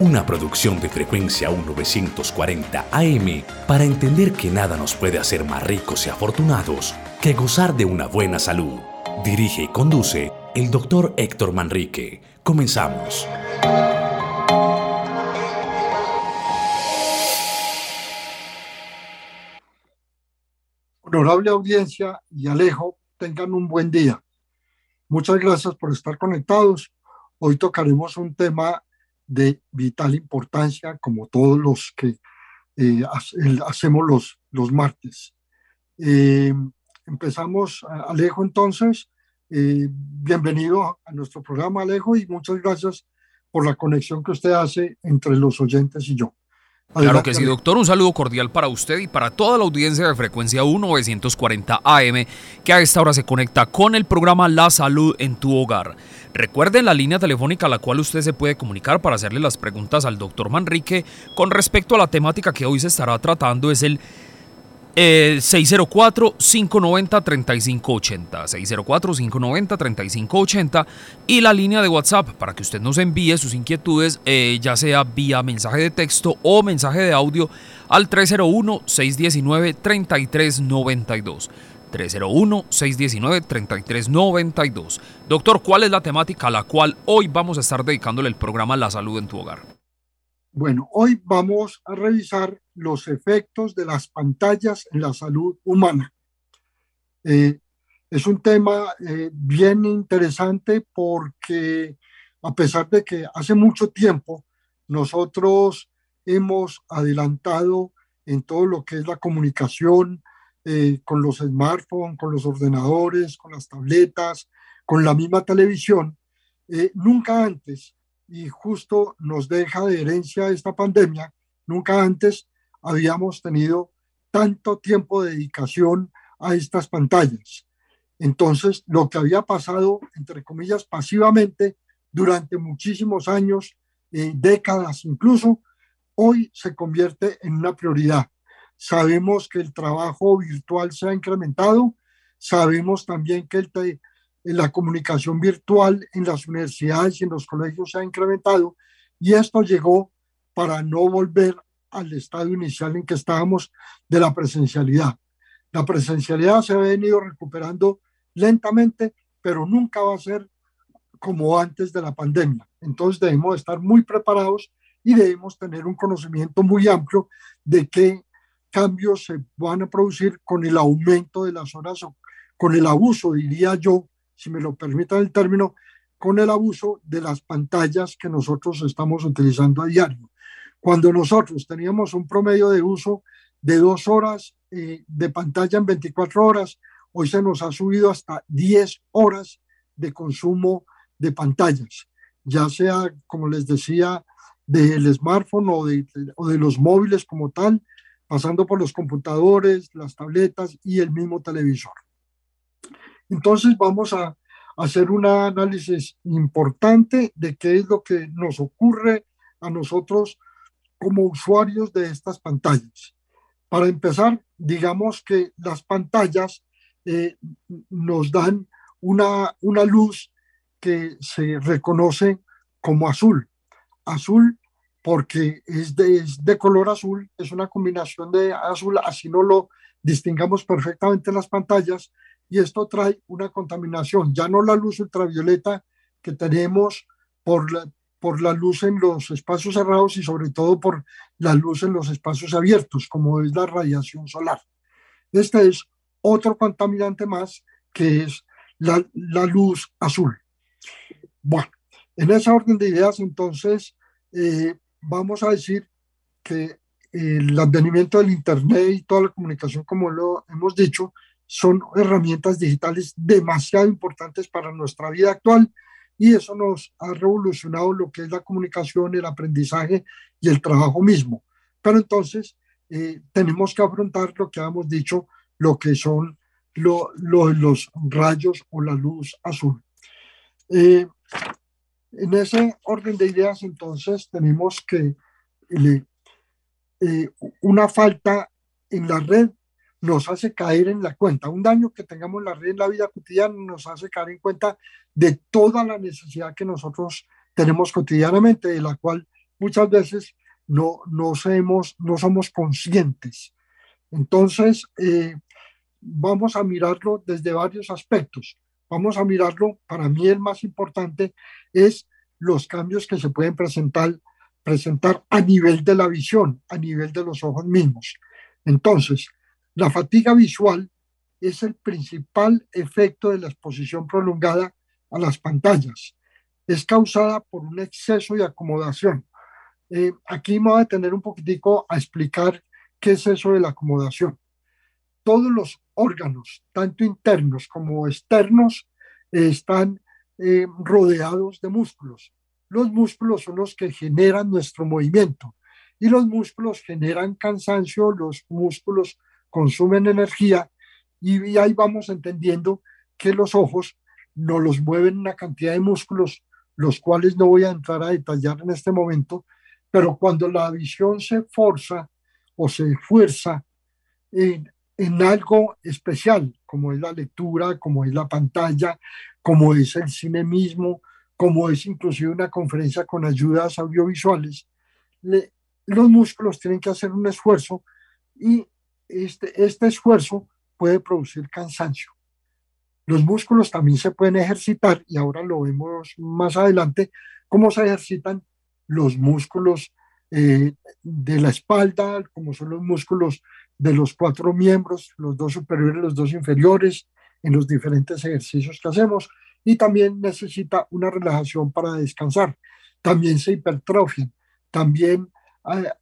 una producción de frecuencia 1940 AM para entender que nada nos puede hacer más ricos y afortunados que gozar de una buena salud. Dirige y conduce el doctor Héctor Manrique. Comenzamos. Honorable audiencia y Alejo, tengan un buen día. Muchas gracias por estar conectados. Hoy tocaremos un tema de vital importancia, como todos los que eh, hacemos los, los martes. Eh, empezamos, Alejo, entonces. Eh, bienvenido a nuestro programa, Alejo, y muchas gracias por la conexión que usted hace entre los oyentes y yo. Claro que sí, doctor. Un saludo cordial para usted y para toda la audiencia de frecuencia 1940 AM que a esta hora se conecta con el programa La Salud en tu Hogar. Recuerden la línea telefónica a la cual usted se puede comunicar para hacerle las preguntas al doctor Manrique con respecto a la temática que hoy se estará tratando es el 604-590-3580. 604-590-3580 y la línea de WhatsApp para que usted nos envíe sus inquietudes, eh, ya sea vía mensaje de texto o mensaje de audio al 301-619-3392. 301-619-3392. Doctor, ¿cuál es la temática a la cual hoy vamos a estar dedicándole el programa La Salud en tu Hogar? Bueno, hoy vamos a revisar los efectos de las pantallas en la salud humana. Eh, es un tema eh, bien interesante porque a pesar de que hace mucho tiempo nosotros hemos adelantado en todo lo que es la comunicación, eh, con los smartphones, con los ordenadores, con las tabletas, con la misma televisión, nunca antes, y justo nos deja de herencia esta pandemia, nunca antes habíamos tenido tanto tiempo de dedicación a estas pantallas. Entonces, lo que había pasado, entre comillas, pasivamente durante muchísimos años, eh, décadas incluso, hoy se convierte en una prioridad. Sabemos que el trabajo virtual se ha incrementado. Sabemos también que el la comunicación virtual en las universidades y en los colegios se ha incrementado. Y esto llegó para no volver al estado inicial en que estábamos de la presencialidad. La presencialidad se ha venido recuperando lentamente, pero nunca va a ser como antes de la pandemia. Entonces debemos estar muy preparados y debemos tener un conocimiento muy amplio de qué cambios se van a producir con el aumento de las horas o con el abuso, diría yo, si me lo permitan el término, con el abuso de las pantallas que nosotros estamos utilizando a diario. Cuando nosotros teníamos un promedio de uso de dos horas eh, de pantalla en 24 horas, hoy se nos ha subido hasta 10 horas de consumo de pantallas, ya sea, como les decía, del smartphone o de, o de los móviles como tal, pasando por los computadores, las tabletas y el mismo televisor. Entonces vamos a hacer un análisis importante de qué es lo que nos ocurre a nosotros como usuarios de estas pantallas. Para empezar, digamos que las pantallas eh, nos dan una, una luz que se reconoce como azul. Azul porque es de, de, color azul, es una combinación de azul, así no lo distingamos perfectamente en las pantallas, y esto trae una contaminación, ya no la luz ultravioleta que tenemos por la, por la luz en los espacios cerrados y sobre todo por la luz en los espacios abiertos, como es la radiación solar. Este es otro contaminante más que es la, la luz azul. Bueno, en esa orden de ideas, entonces, eh, vamos a decir que el advenimiento del Internet y toda la comunicación, como lo hemos dicho, son herramientas digitales demasiado importantes para nuestra vida actual y eso nos ha revolucionado lo que es la comunicación, el aprendizaje y el trabajo mismo. Pero entonces eh, tenemos que afrontar lo que hemos dicho, lo que son los rayos o la luz azul. Eh, en ese orden de ideas, entonces, tenemos que eh, una falta en la red nos hace caer en la cuenta. Un daño que tengamos en la red en la vida cotidiana nos hace caer en cuenta de toda la necesidad que nosotros tenemos cotidianamente, de la cual muchas veces no, no, sabemos, no somos conscientes. Entonces, eh, vamos a mirarlo desde varios aspectos. Vamos a mirarlo, para mí el más importante es los cambios que se pueden presentar, presentar a nivel de la visión, a nivel de los ojos mismos. Entonces, la fatiga visual es el principal efecto de la exposición prolongada a las pantallas. Es causada por un exceso de acomodación. Eh, aquí me voy a detener un poquitico a explicar qué es eso de la acomodación. Todos los órganos, tanto internos como externos, están eh, rodeados de músculos. Los músculos son los que generan nuestro movimiento y los músculos generan cansancio, los músculos consumen energía y, ahí vamos entendiendo que los ojos no los mueven una cantidad de músculos, los cuales no voy a entrar a detallar en este momento, pero cuando la visión se forza o se esfuerza en, en algo especial, como es la lectura, como es la pantalla, como es el cine mismo, como es inclusive una conferencia con ayudas audiovisuales, los músculos tienen que hacer un esfuerzo y este, este esfuerzo puede producir cansancio. Los músculos también se pueden ejercitar y ahora lo vemos más adelante, cómo se ejercitan los músculos eh, de la espalda, como son los músculos de los cuatro miembros, los dos superiores, los dos inferiores, en los diferentes ejercicios que hacemos. Y también necesita una relajación para descansar. También se hipertrofian. También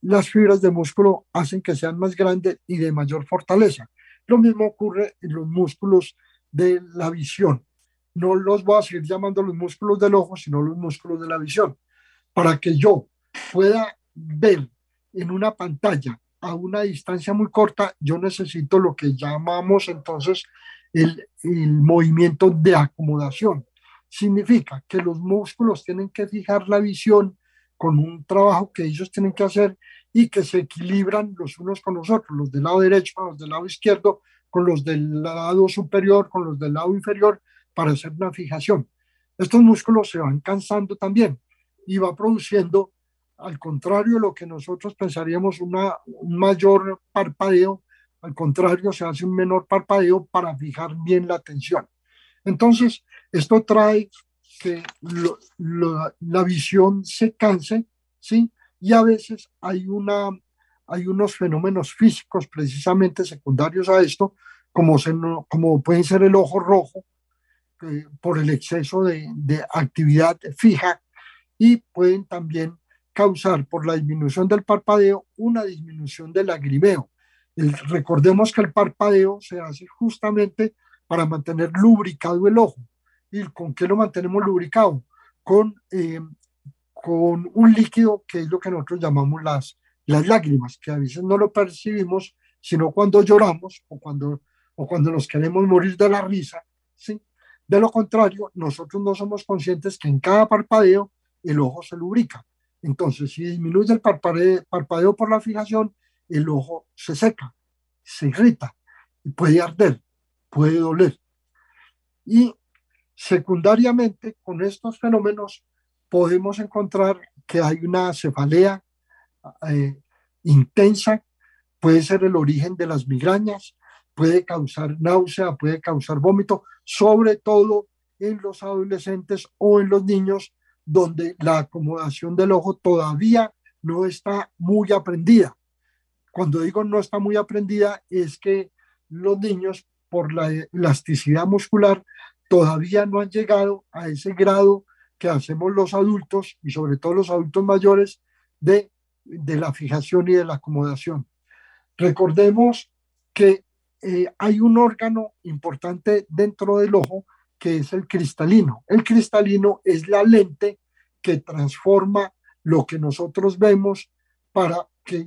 las fibras de músculo hacen que sean más grandes y de mayor fortaleza. Lo mismo ocurre en los músculos de la visión. No los voy a seguir llamando los músculos del ojo, sino los músculos de la visión. Para que yo pueda ver en una pantalla a una distancia muy corta, yo necesito lo que llamamos entonces el, el movimiento de acomodación. Significa que los músculos tienen que fijar la visión con un trabajo que ellos tienen que hacer y que se equilibran los unos con los otros, los del lado derecho con los del lado izquierdo, con los del lado superior, con los del lado inferior, para hacer una fijación. Estos músculos se van cansando también y va produciendo al contrario de lo que nosotros pensaríamos, una, un mayor parpadeo, al contrario, se hace un menor parpadeo para fijar bien la atención. Entonces, esto trae que la visión se canse, ¿sí? Y a veces hay, una, hay unos fenómenos físicos precisamente secundarios a esto, como, se, como pueden ser el ojo rojo, por el exceso de, de actividad fija, y pueden también causar por la disminución del parpadeo una disminución del lagrimeo. recordemos que el parpadeo se hace justamente para mantener lubricado el ojo. ¿Y con qué lo mantenemos lubricado? Con, eh, con un líquido que es lo que nosotros llamamos las, las lágrimas, que a veces no lo percibimos, sino cuando lloramos o cuando, o cuando nos queremos morir de la risa. ¿sí? De lo contrario, nosotros no somos conscientes que en cada parpadeo el ojo se lubrica. Entonces, si disminuye el parpadeo, por la fijación, el ojo se seca, se irrita puede arder, puede doler. Y secundariamente, con estos fenómenos, podemos encontrar que hay una cefalea eh, intensa, puede ser el origen de las migrañas, puede causar náusea, puede causar vómito, sobre todo en los adolescentes o en los niños donde la acomodación del ojo todavía no está muy aprendida. Cuando digo no está muy aprendida es que los niños por la elasticidad muscular todavía no han llegado a ese grado que hacemos los adultos y sobre todo los adultos mayores de, de la fijación y de la acomodación. Recordemos que eh, hay un órgano importante dentro del ojo que es el cristalino. El cristalino es la lente que transforma lo que nosotros vemos para que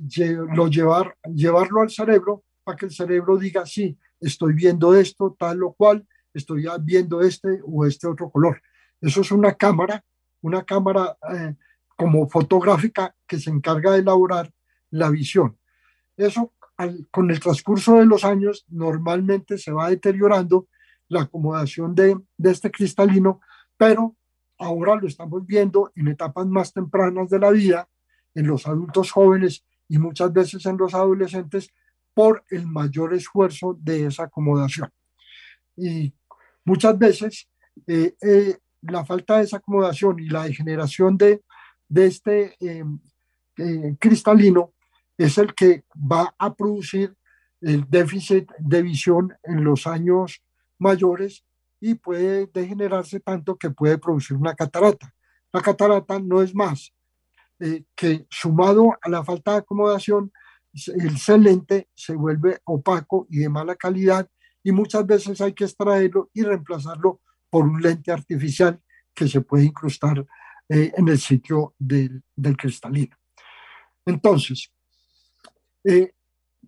lo llevar, llevarlo al cerebro, para que el cerebro diga, sí, estoy viendo esto, tal o cual, estoy viendo este o este otro color. Eso es una cámara, una cámara eh, como fotográfica que se encarga de elaborar la visión. Eso con el transcurso de los años normalmente se va deteriorando la acomodación de, de este cristalino, pero ahora lo estamos viendo en etapas más tempranas de la vida, en los adultos jóvenes y muchas veces en los adolescentes por el mayor esfuerzo de esa acomodación. Y muchas veces eh, eh, la falta de esa acomodación y la degeneración de, de este em, eh, cristalino es el que va a producir el déficit de visión en los años mayores y puede degenerarse tanto que puede producir una catarata. La catarata no es más eh, que sumado a la falta de acomodación, el lente se vuelve opaco y de mala calidad y muchas veces hay que extraerlo y reemplazarlo por un lente artificial que se puede incrustar eh, en el sitio del, del cristalino. Entonces, eh,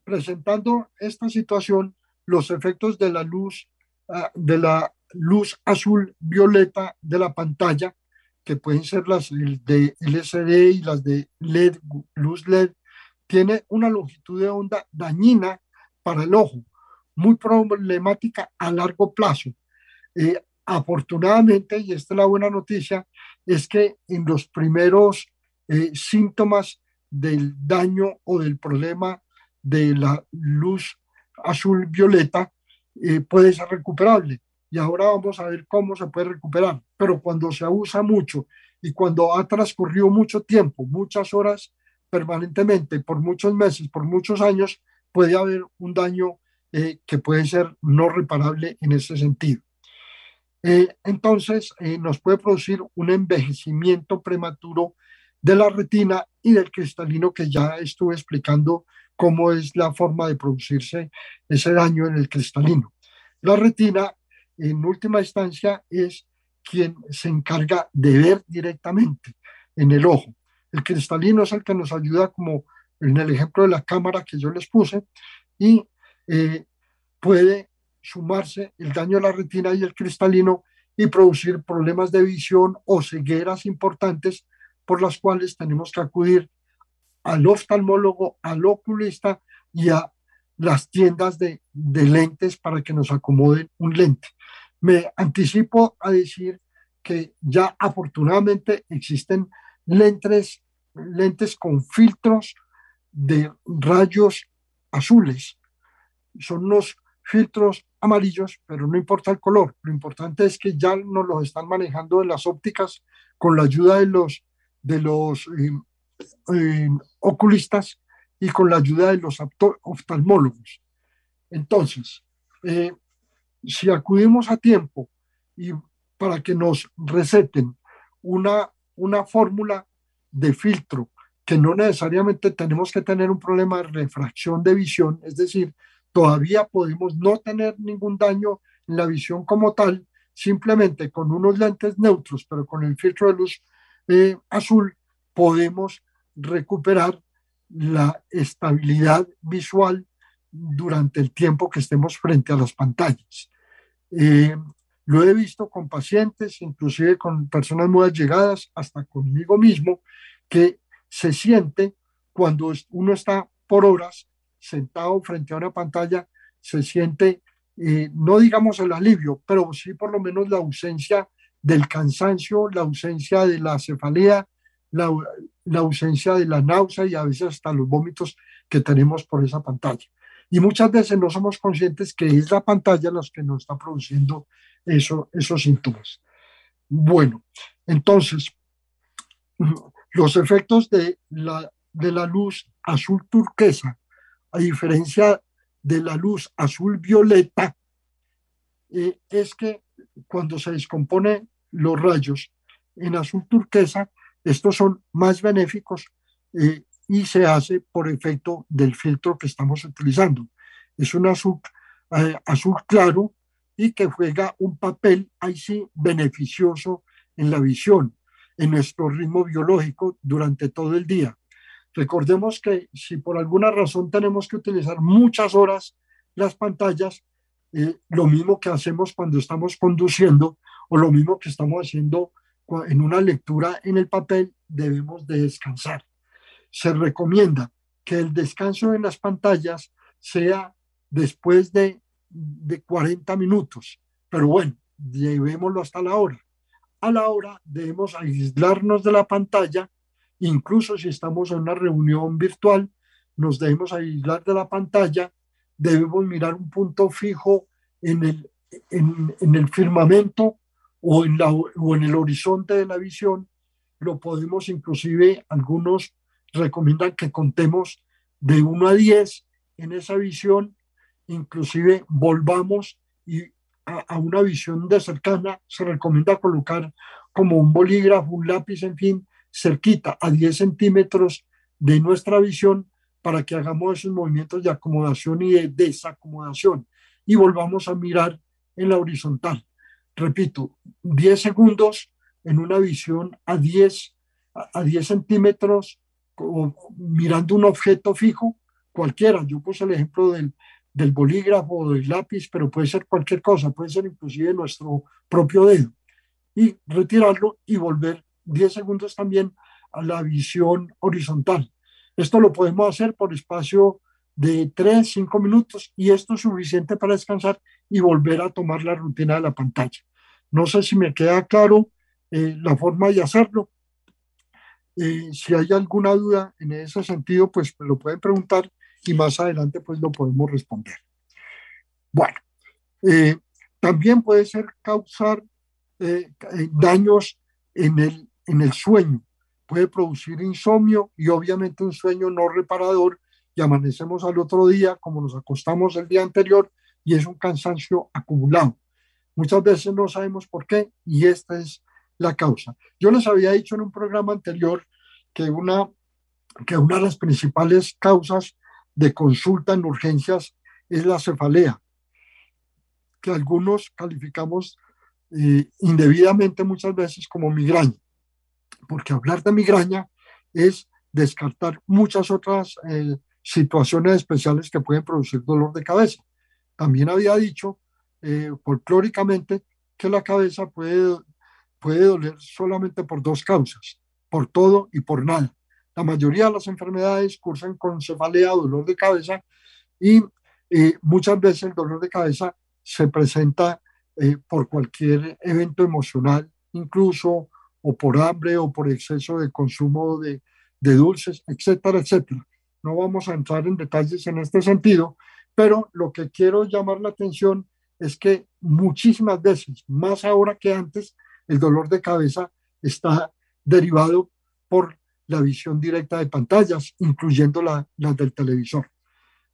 presentando esta situación, los efectos de la luz, ah, de la luz azul violeta de la pantalla, que pueden ser las de LCD y las de LED, luz LED, tiene una longitud de onda dañina para el ojo, muy problemática a largo plazo. Eh, afortunadamente, y esta es la buena noticia, es que en los primeros eh, síntomas del daño o del problema de la luz azul violeta eh, puede ser recuperable. Y ahora vamos a ver cómo se puede recuperar. Pero cuando se usa mucho y cuando ha transcurrido mucho tiempo, muchas horas permanentemente, por muchos meses, por muchos años, puede haber un daño eh, que puede ser no reparable en ese sentido. Eh, entonces, nos puede producir un envejecimiento prematuro de la retina y del cristalino que ya estuve explicando cómo es la forma de producirse ese daño en el cristalino. La retina, en última instancia, es quien se encarga de ver directamente en el ojo. El cristalino es el que nos ayuda, como en el ejemplo de la cámara que yo les puse, y eh, puede sumarse el daño a la retina y el cristalino y producir problemas de visión o cegueras importantes por las cuales tenemos que acudir al oftalmólogo, al oculista y a las tiendas de, lentes para que nos acomoden un lente. Me anticipo a decir que ya afortunadamente existen lentes, lentes con filtros de rayos azules. Son unos filtros amarillos, pero no importa el color. Lo importante es que ya nos los están manejando en las ópticas con la ayuda de los, de los eh, oculistas y con la ayuda de los oftalmólogos. Entonces, eh, si acudimos a tiempo y para que nos receten una, una fórmula de filtro, que no necesariamente tenemos que tener un problema de refracción de visión, es decir, todavía podemos no tener ningún daño en la visión como tal, simplemente con unos lentes neutros, pero con el filtro de luz eh, azul, podemos recuperar la estabilidad visual durante el tiempo que estemos frente a las pantallas. Eh, lo he visto con pacientes, inclusive con personas muy allegadas, hasta conmigo mismo, que se siente cuando uno está por horas sentado frente a una pantalla, se siente, eh, no digamos el alivio, pero sí por lo menos la ausencia del cansancio, la ausencia de la cefalea, la, la ausencia de la náusea y a veces hasta los vómitos que tenemos por esa pantalla. Y muchas veces no somos conscientes que es la pantalla la que nos está produciendo eso, esos síntomas. Bueno, entonces, los efectos de la, de la luz azul turquesa, a diferencia de la luz azul violeta, eh, es que cuando se descompone los rayos en azul turquesa, estos son más benéficos eh, y se hace por efecto del filtro que estamos utilizando. Es un azul, eh, azul claro y que juega un papel ahí sí beneficioso en la visión, en nuestro ritmo biológico durante todo el día. Recordemos que si por alguna razón tenemos que utilizar muchas horas las pantallas, eh, lo mismo que hacemos cuando estamos conduciendo o lo mismo que estamos haciendo en una lectura en el papel, debemos de descansar. Se recomienda que el descanso en las pantallas sea después de, de 40 minutos, pero bueno, llevémoslo hasta la hora. A la hora debemos aislarnos de la pantalla, incluso si estamos en una reunión virtual, nos debemos aislar de la pantalla, debemos mirar un punto fijo en el, en, el firmamento o en, la, o en el horizonte de la visión, lo podemos inclusive, algunos recomiendan que contemos de 1 a 10 en esa visión, inclusive volvamos y a, una visión de cercana se recomienda colocar como un bolígrafo, un lápiz, en fin, cerquita a 10 centímetros de nuestra visión para que hagamos esos movimientos de acomodación y de desacomodación y volvamos a mirar en la horizontal repito, 10 segundos en una visión a 10, a 10 centímetros, mirando un objeto fijo, cualquiera. Yo puse el ejemplo del, del bolígrafo o del lápiz, pero puede ser cualquier cosa, puede ser inclusive nuestro propio dedo. Y retirarlo y volver 10 segundos también a la visión horizontal. Esto lo podemos hacer por espacio de 3, 5 minutos y esto es suficiente para descansar y volver a tomar la rutina de la pantalla. No sé si me queda claro eh, la forma de hacerlo. Eh, si hay alguna duda en ese sentido, pues me lo pueden preguntar y más adelante pues lo podemos responder. Bueno, eh, también puede ser causar daños en el, en el sueño. Puede producir insomnio y obviamente un sueño no reparador y amanecemos al otro día como nos acostamos el día anterior y es un cansancio acumulado. Muchas veces no sabemos por qué y esta es la causa. Yo les había dicho en un programa anterior que una, que una de las principales causas de consulta en urgencias es la cefalea, que algunos calificamos eh, indebidamente muchas veces como migraña, porque hablar de migraña es descartar muchas otras eh, situaciones especiales que pueden producir dolor de cabeza. También había dicho eh, folclóricamente que la cabeza puede, puede doler solamente por dos causas, por todo y por nada. La mayoría de las enfermedades cursan con cefalea, dolor de cabeza, y eh, muchas veces el dolor de cabeza se presenta por cualquier evento emocional, incluso o por hambre o por exceso de consumo de, dulces, etcétera, etcétera. No vamos a entrar en detalles en este sentido, pero lo que quiero llamar la atención es que muchísimas veces, más ahora que antes, el dolor de cabeza está derivado por la visión directa de pantallas, incluyendo la, del televisor.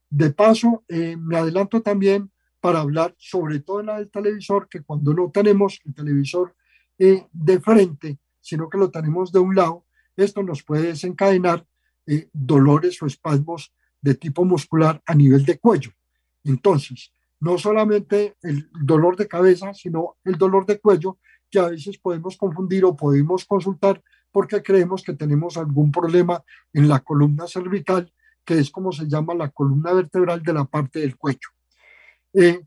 De paso, eh, me adelanto también para hablar sobre todo en la del televisor, que cuando no tenemos el televisor eh, de frente, sino que lo tenemos de un lado, esto nos puede desencadenar eh, dolores o espasmos de tipo muscular a nivel de cuello. Entonces, no solamente el dolor de cabeza, sino el dolor de cuello, que a veces podemos confundir o podemos consultar porque creemos que tenemos algún problema en la columna cervical, que es como se llama la columna vertebral de la parte del cuello. Eh,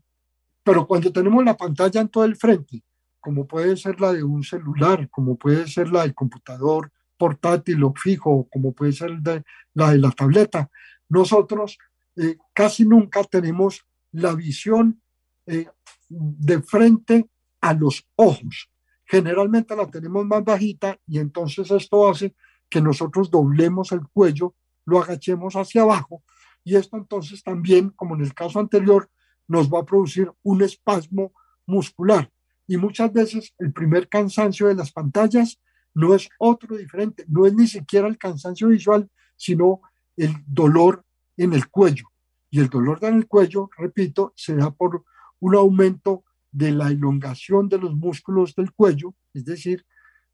pero cuando tenemos la pantalla en todo el frente, como puede ser la de un celular, como puede ser la del computador, portátil o fijo, como puede ser la de la tableta, nosotros eh, casi nunca tenemos la visión eh, de frente a los ojos. Generalmente la tenemos más bajita y entonces esto hace que nosotros doblemos el cuello, lo agachemos hacia abajo y esto entonces también, como en el caso anterior, nos va a producir un espasmo muscular. Y muchas veces el primer cansancio de las pantallas no es otro diferente, no es ni siquiera el cansancio visual, sino el dolor en el cuello. Y el dolor en el cuello, repito, se da por un aumento de la elongación de los músculos del cuello, es decir,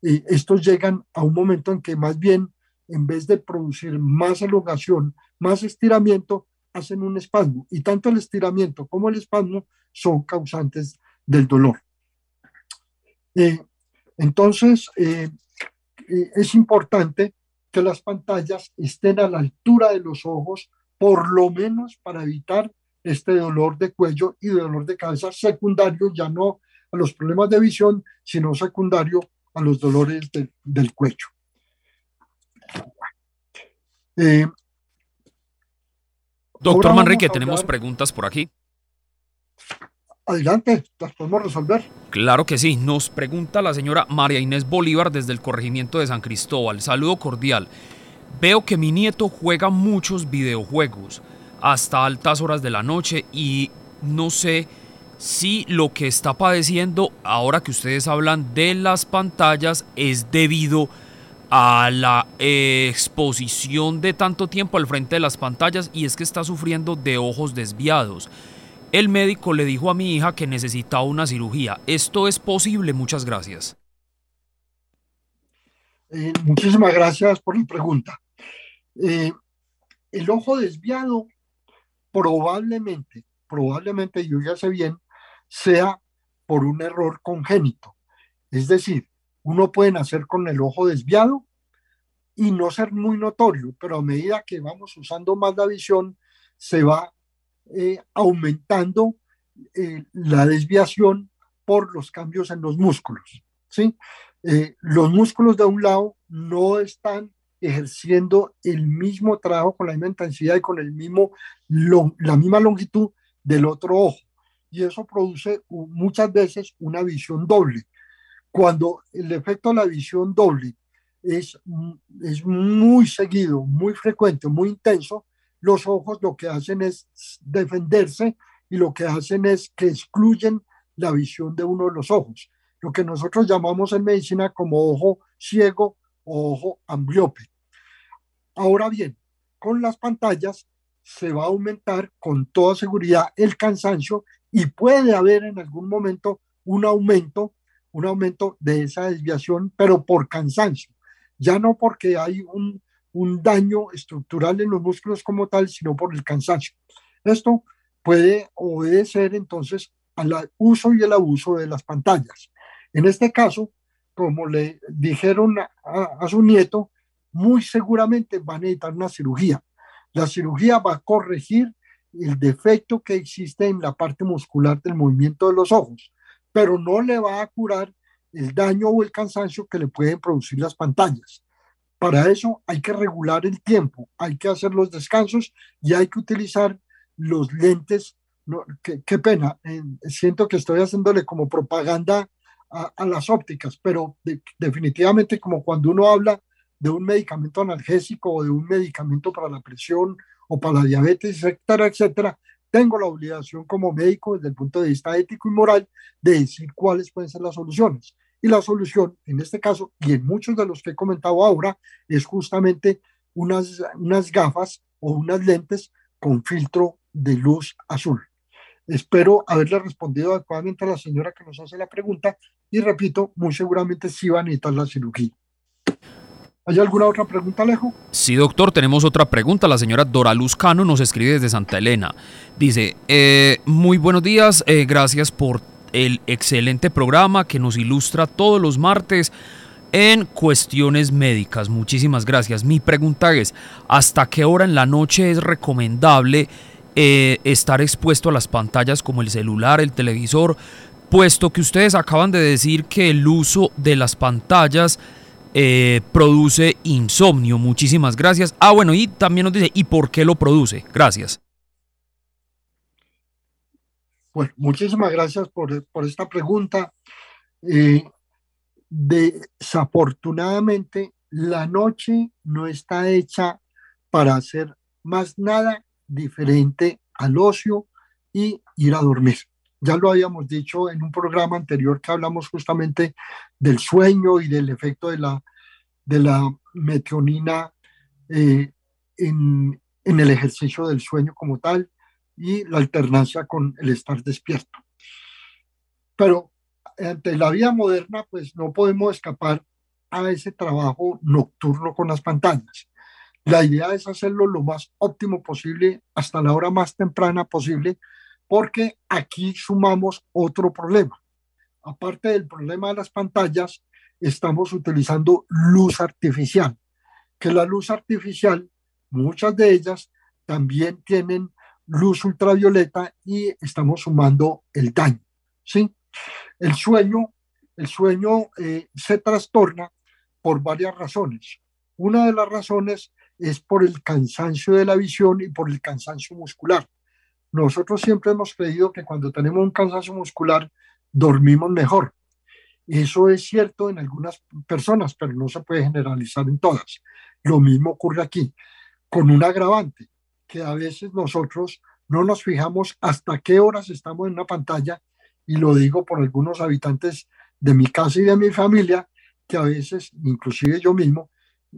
eh, estos llegan a un momento en que más bien, en vez de producir más elongación, más estiramiento, hacen un espasmo. Y tanto el estiramiento como el espasmo son causantes del dolor. Eh, entonces, eh, eh, es importante que las pantallas estén a la altura de los ojos, por lo menos para evitar este dolor de cuello y dolor de cabeza secundario, ya no a los problemas de visión, sino secundario a los dolores del cuello. Eh, Doctor Manrique, tenemos preguntas por aquí. Adelante, las podemos resolver. Claro que sí. Nos pregunta la señora María Inés Bolívar desde el corregimiento de San Cristóbal. Saludo cordial. Veo que mi nieto juega muchos videojuegos hasta altas horas de la noche y no sé si lo que está padeciendo ahora que ustedes hablan de las pantallas es debido a la exposición de tanto tiempo al frente de las pantallas y es que está sufriendo de ojos desviados. El médico le dijo a mi hija que necesitaba una cirugía. ¿Esto es posible? Muchas gracias. Eh, muchísimas gracias por la pregunta. Eh, el ojo desviado probablemente, probablemente, yo ya sé bien, sea por un error congénito. Es decir, uno puede nacer con el ojo desviado y no ser muy notorio, pero a medida que vamos usando más la visión, se va eh, aumentando eh, la desviación por los cambios en los músculos. ¿sí? Eh, los músculos de un lado no están ejerciendo el mismo trabajo con la misma intensidad y con el mismo la misma longitud del otro ojo. Y eso produce muchas veces una visión doble. Cuando el efecto de la visión doble es, es muy seguido, muy frecuente, muy intenso, los ojos lo que hacen es defenderse y lo que hacen es que excluyen la visión de uno de los ojos, lo que nosotros llamamos en medicina como ojo ciego o ojo ambliope. Ahora bien, con las pantallas se va a aumentar con toda seguridad el cansancio y puede haber en algún momento un aumento, un aumento de esa desviación, pero por cansancio, ya no porque hay un, un daño estructural en los músculos como tal, sino por el cansancio. Esto puede obedecer entonces al uso y el abuso de las pantallas. En este caso, como le dijeron a, su nieto, muy seguramente van a necesitar una cirugía. La cirugía va a corregir el defecto que existe en la parte muscular del movimiento de los ojos, pero no le va a curar el daño o el cansancio que le pueden producir las pantallas. Para eso hay que regular el tiempo, hay que hacer los descansos y hay que utilizar los lentes. qué, pena, siento que estoy haciéndole como propaganda a, las ópticas, pero definitivamente como cuando uno habla de un medicamento analgésico o de un medicamento para la presión o para la diabetes, etcétera, etcétera, tengo la obligación como médico desde el punto de vista ético y moral de decir cuáles pueden ser las soluciones. Y la solución, en este caso, y en muchos de los que he comentado ahora, es justamente unas, unas gafas o unas lentes con filtro de luz azul. Espero haberle respondido adecuadamente a la señora que nos hace la pregunta y repito, muy seguramente sí va a necesitar la cirugía. ¿Hay alguna otra pregunta, Alejo? Sí, doctor, tenemos otra pregunta. La señora Dora Luz Cano nos escribe desde Santa Elena. Dice, eh, muy buenos días, eh, gracias por el excelente programa que nos ilustra todos los martes en cuestiones médicas. Muchísimas gracias. Mi pregunta es, ¿hasta qué hora en la noche es recomendable eh, estar expuesto a las pantallas como el celular, el televisor? Puesto que ustedes acaban de decir que el uso de las pantallas eh, produce insomnio. Muchísimas gracias. Ah, bueno, y también nos dice, ¿y por qué lo produce? Gracias. Bueno, muchísimas gracias por, esta pregunta. Eh, desafortunadamente, la noche no está hecha para hacer más nada diferente al ocio y ir a dormir. Ya lo habíamos dicho en un programa anterior que hablamos justamente del sueño y del efecto de la, de la metionina eh, en, en el ejercicio del sueño como tal y la alternancia con el estar despierto. Pero ante la vida moderna, pues no podemos escapar a ese trabajo nocturno con las pantallas. La idea es hacerlo lo más óptimo posible hasta la hora más temprana posible, porque aquí sumamos otro problema. Aparte del problema de las pantallas, estamos utilizando luz artificial, que la luz artificial, muchas de ellas también tienen luz ultravioleta y estamos sumando el daño. ¿sí? El sueño, el sueño eh, se trastorna por varias razones. Una de las razones es por el cansancio de la visión y por el cansancio muscular. Nosotros siempre hemos creído que cuando tenemos un cansancio muscular dormimos mejor. Eso es cierto en algunas personas, pero no se puede generalizar en todas. Lo mismo ocurre aquí, con un agravante, que a veces nosotros no nos fijamos hasta qué horas estamos en una pantalla, y lo digo por algunos habitantes de mi casa y de mi familia, que a veces, inclusive yo mismo,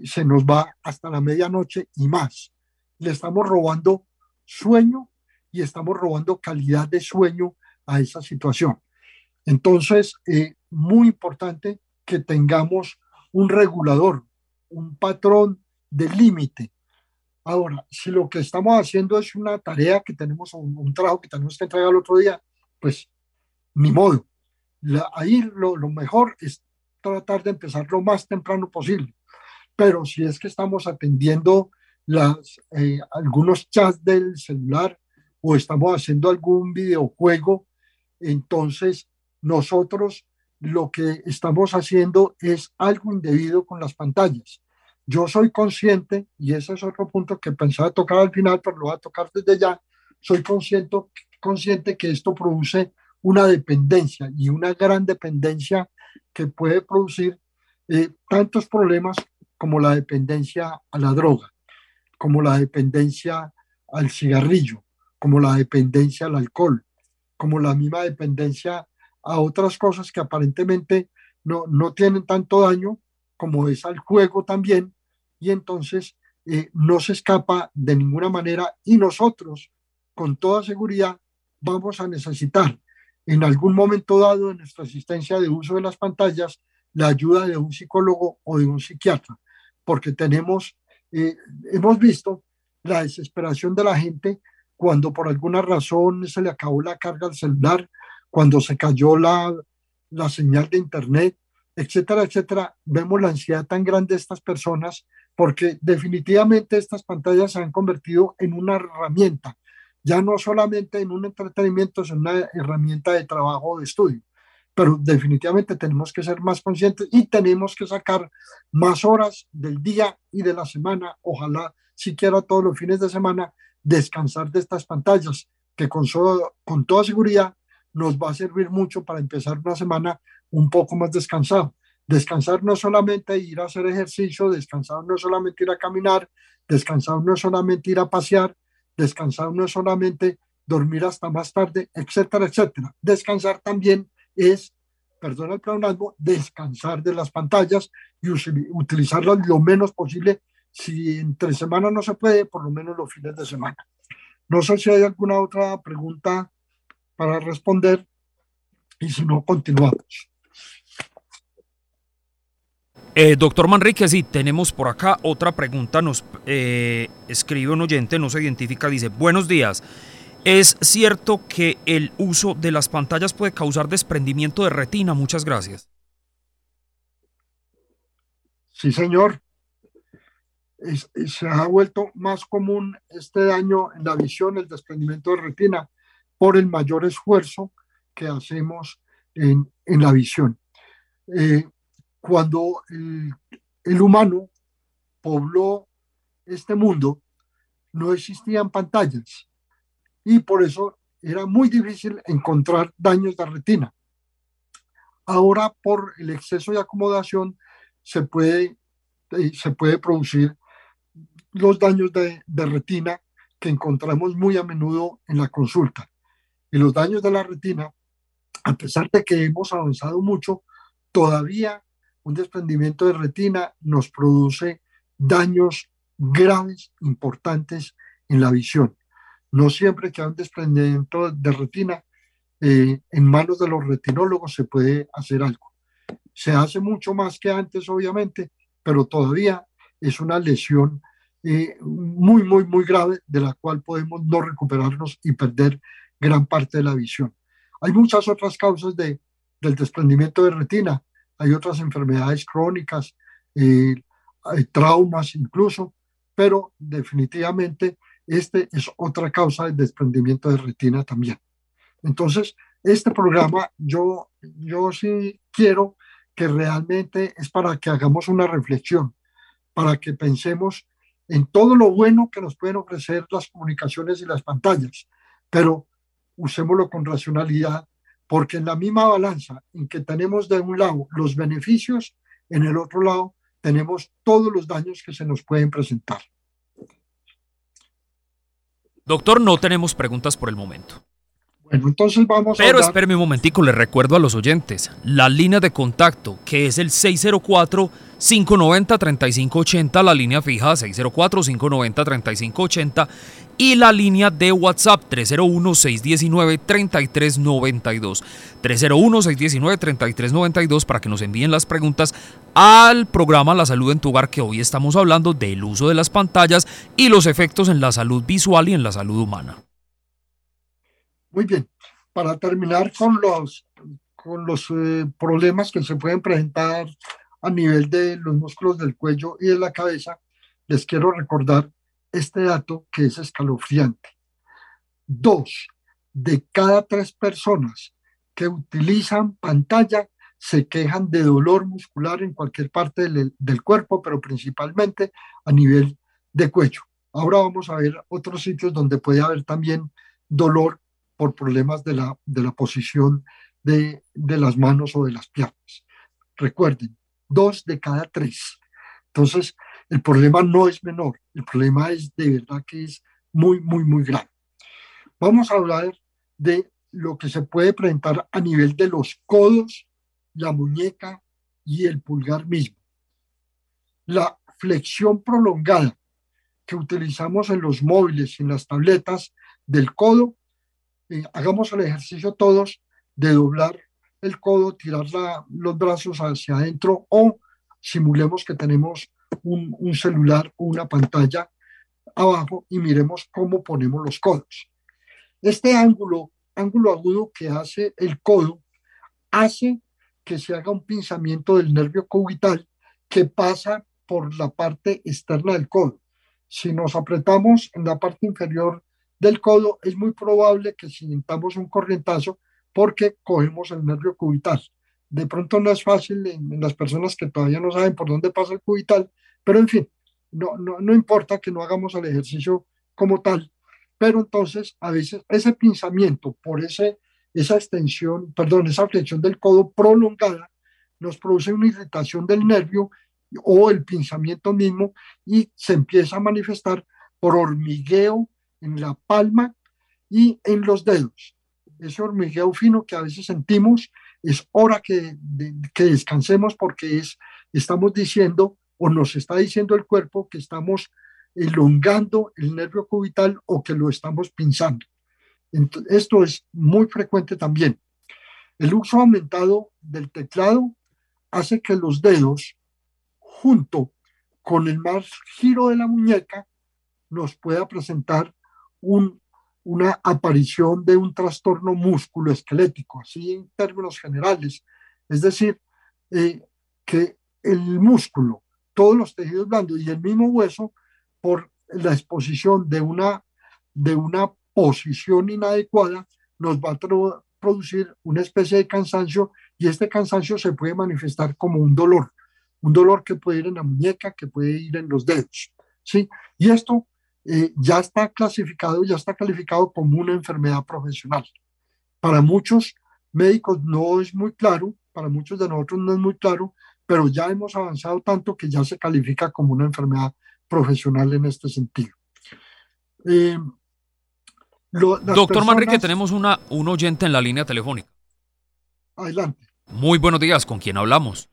se nos va hasta la medianoche y más. Le estamos robando sueño y estamos robando calidad de sueño a esa situación. Entonces, eh, muy importante que tengamos un regulador, un patrón de límite. Ahora, si lo que estamos haciendo es una tarea que tenemos, un, un trabajo que tenemos que entregar el otro día, pues ni modo. ahí lo, mejor es tratar de empezar lo más temprano posible. Pero si es que estamos atendiendo eh, algunos chats del celular o estamos haciendo algún videojuego, entonces nosotros lo que estamos haciendo es algo indebido con las pantallas. Yo soy consciente, y ese es otro punto que pensaba tocar al final, pero lo voy a tocar desde ya, soy consciente, consciente que esto produce una dependencia y una gran dependencia que puede producir eh, tantos problemas como la dependencia a la droga, como la dependencia al cigarrillo, como la dependencia al alcohol, como la misma dependencia a otras cosas que aparentemente no, no tienen tanto daño como es al juego también, y entonces eh, no se escapa de ninguna manera y nosotros con toda seguridad vamos a necesitar en algún momento dado en nuestra asistencia de uso de las pantallas la ayuda de un psicólogo o de un psiquiatra, porque tenemos, eh, hemos visto la desesperación de la gente cuando por alguna razón se le acabó la carga al celular, cuando se cayó la, la señal de internet, etcétera, etcétera, vemos la ansiedad tan grande de estas personas porque definitivamente estas pantallas se han convertido en una herramienta, ya no solamente en un entretenimiento, sino una herramienta de trabajo o de estudio. Pero definitivamente tenemos que ser más conscientes y tenemos que sacar más horas del día y de la semana, ojalá siquiera todos los fines de semana, descansar de estas pantallas, que con, con toda seguridad nos va a servir mucho para empezar una semana un poco más descansado. Descansar no solamente ir a hacer ejercicio, descansar no solamente ir a caminar, descansar no solamente ir a pasear, descansar no solamente dormir hasta más tarde, etcétera, etcétera. Descansar también es, perdón el pleonasmo, descansar de las pantallas y utilizarlas lo menos posible. Si entre semana no se puede, por lo menos los fines de semana. No sé si hay alguna otra pregunta para responder y si no, continuamos. Eh, doctor Manrique, sí, tenemos por acá otra pregunta. Nos eh, escribe un oyente, no se identifica, dice, buenos días. ¿Es cierto que el uso de las pantallas puede causar desprendimiento de retina? Muchas gracias. Sí, señor. se ha vuelto más común este daño en la visión, el desprendimiento de retina por el mayor esfuerzo que hacemos en, la visión. Eh, cuando el, humano pobló este mundo, no existían pantallas y por eso era muy difícil encontrar daños de retina. Ahora, por el exceso de acomodación, se puede, eh, se puede producir los daños de, de retina que encontramos muy a menudo en la consulta y los daños de la retina, a pesar de que hemos avanzado mucho, todavía un desprendimiento de retina nos produce daños graves, importantes en la visión. No siempre que hay un desprendimiento de retina, eh, en manos de los retinólogos se puede hacer algo. Se hace mucho más que antes, obviamente, pero todavía es una lesión eh, muy, muy, muy grave de la cual podemos no recuperarnos y perder gran parte de la visión. Hay muchas otras causas de, del desprendimiento de retina, hay otras enfermedades crónicas, eh, hay traumas incluso, pero definitivamente este es otra causa de desprendimiento de retina también. Entonces, este programa yo, yo sí quiero que realmente es para que hagamos una reflexión, para que pensemos en todo lo bueno que nos pueden ofrecer las comunicaciones y las pantallas, pero usémoslo con racionalidad, porque en la misma balanza en que tenemos de un lado los beneficios, en el otro lado tenemos todos los daños que se nos pueden presentar. Doctor, no tenemos preguntas por el momento. Bueno, entonces vamos Pero a. Espéreme un momentico, le recuerdo a los oyentes la línea de contacto que es el 604 590-3580, la línea fija 604-590-3580 y la línea de WhatsApp 301-619-3392. 301-619-3392 para que nos envíen las preguntas al programa La Salud en tu Hogar que hoy estamos hablando del uso de las pantallas y los efectos en la salud visual y en la salud humana. Muy bien, para terminar con los, con los eh, problemas que se pueden presentar a nivel de los músculos del cuello y de la cabeza, les quiero recordar este dato que es escalofriante. Dos de cada tres personas que utilizan pantalla se quejan de dolor muscular en cualquier parte del, del, cuerpo, pero principalmente a nivel de cuello. Ahora vamos a ver otros sitios donde puede haber también dolor por problemas de la, de la posición de, de las manos o de las piernas. Recuerden, dos de cada tres. Entonces, el problema no es menor, el problema es de verdad que es muy, muy, muy grave. Vamos a hablar de lo que se puede presentar a nivel de los codos, la muñeca y el pulgar mismo. La flexión prolongada que utilizamos en los móviles en las tabletas del codo, hagamos el ejercicio todos de doblar el codo, tirar los brazos hacia adentro o simulemos que tenemos un, un celular o una pantalla abajo y miremos cómo ponemos los codos. Este ángulo, ángulo agudo que hace el codo, hace que se haga un pinzamiento del nervio cubital que pasa por la parte externa del codo. Si nos apretamos en la parte inferior del codo, es muy probable que sintamos un corrientazo porque cogemos el nervio cubital. De pronto no es fácil en, las personas que todavía no saben por dónde pasa el cubital, pero en fin, no, no, no importa que no hagamos el ejercicio como tal, pero entonces a veces ese pinzamiento por ese, esa extensión, perdón, esa flexión del codo prolongada nos produce una irritación del nervio o el pinzamiento mismo y se empieza a manifestar por hormigueo en la palma y en los dedos ese hormigueo fino que a veces sentimos, es hora que, que descansemos porque es, estamos diciendo o nos está diciendo el cuerpo que estamos elongando el nervio cubital o que lo estamos pinzando. esto es muy frecuente también. El uso aumentado del teclado hace que los dedos, junto con el más giro de la muñeca, nos pueda presentar un una aparición de un trastorno musculoesquelético, así en términos generales. Es decir, eh, que el músculo, todos los tejidos blandos y el mismo hueso, por la exposición de una, de una posición inadecuada, nos va a producir una especie de cansancio y este cansancio se puede manifestar como un dolor, un dolor que puede ir en la muñeca, que puede ir en los dedos. ¿sí? Y esto eh, ya está clasificado, ya está calificado como una enfermedad profesional. Para muchos médicos no es muy claro, para muchos de nosotros no es muy claro, pero ya hemos avanzado tanto que ya se califica como una enfermedad profesional en este sentido. Eh, Doctor Manrique, tenemos una, un oyente en la línea telefónica. Adelante. Muy buenos días, ¿con quién hablamos?